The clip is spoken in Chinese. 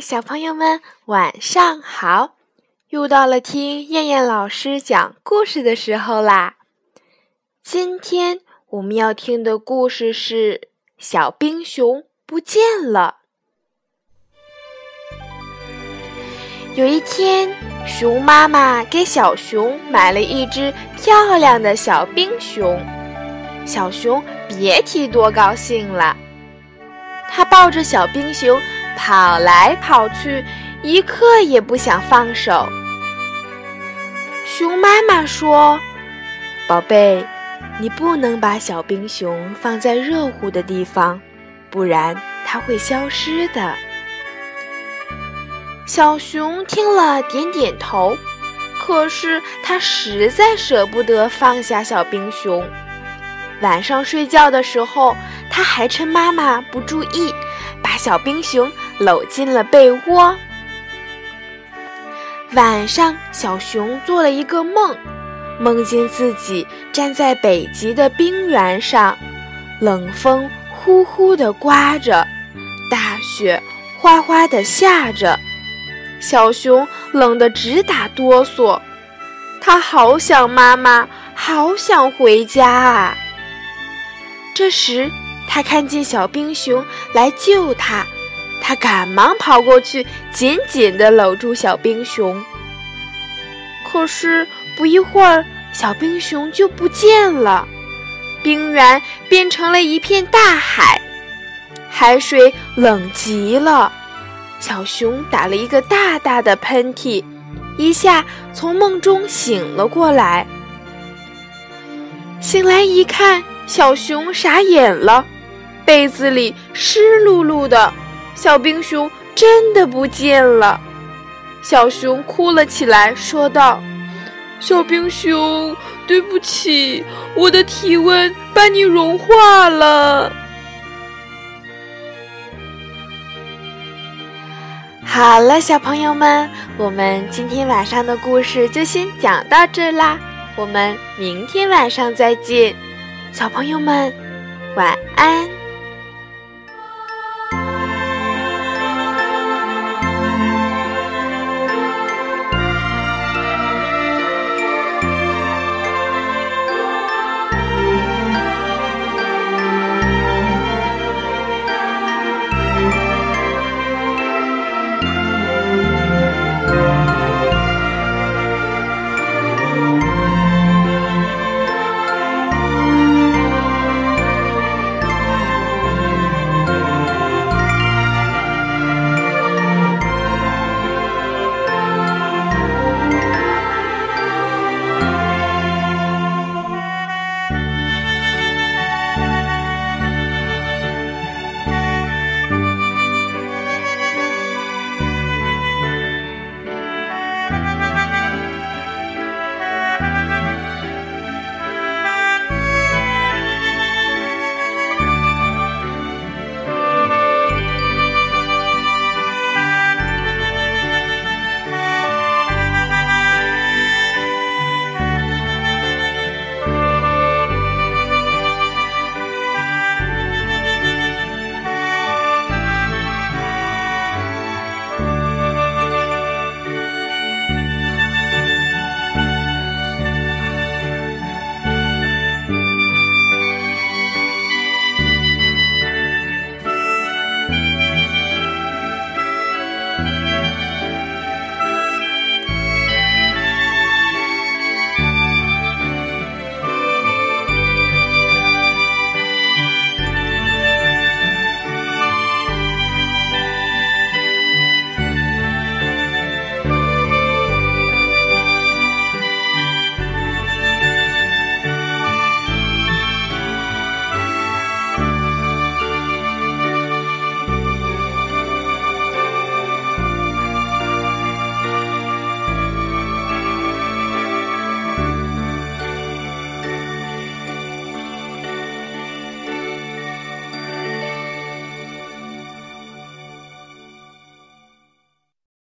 小朋友们晚上好！又到了听燕燕老师讲故事的时候啦。今天我们要听的故事是《小冰熊不见了》。有一天，熊妈妈给小熊买了一只漂亮的小冰熊，小熊别提多高兴了。他抱着小冰熊。跑来跑去，一刻也不想放手。熊妈妈说：“宝贝，你不能把小冰熊放在热乎的地方，不然它会消失的。”小熊听了，点点头。可是他实在舍不得放下小冰熊。晚上睡觉的时候，他还趁妈妈不注意，把小冰熊。搂进了被窝。晚上，小熊做了一个梦，梦见自己站在北极的冰原上，冷风呼呼地刮着，大雪哗哗地下着，小熊冷得直打哆嗦。它好想妈妈，好想回家啊！这时，它看见小冰熊来救它。他赶忙跑过去，紧紧地搂住小冰熊。可是不一会儿，小冰熊就不见了，冰原变成了一片大海，海水冷极了。小熊打了一个大大的喷嚏，一下从梦中醒了过来。醒来一看，小熊傻眼了，被子里湿漉漉的。小冰熊真的不见了，小熊哭了起来，说道：“小冰熊，对不起，我的体温把你融化了。”好了，小朋友们，我们今天晚上的故事就先讲到这啦，我们明天晚上再见，小朋友们，晚安。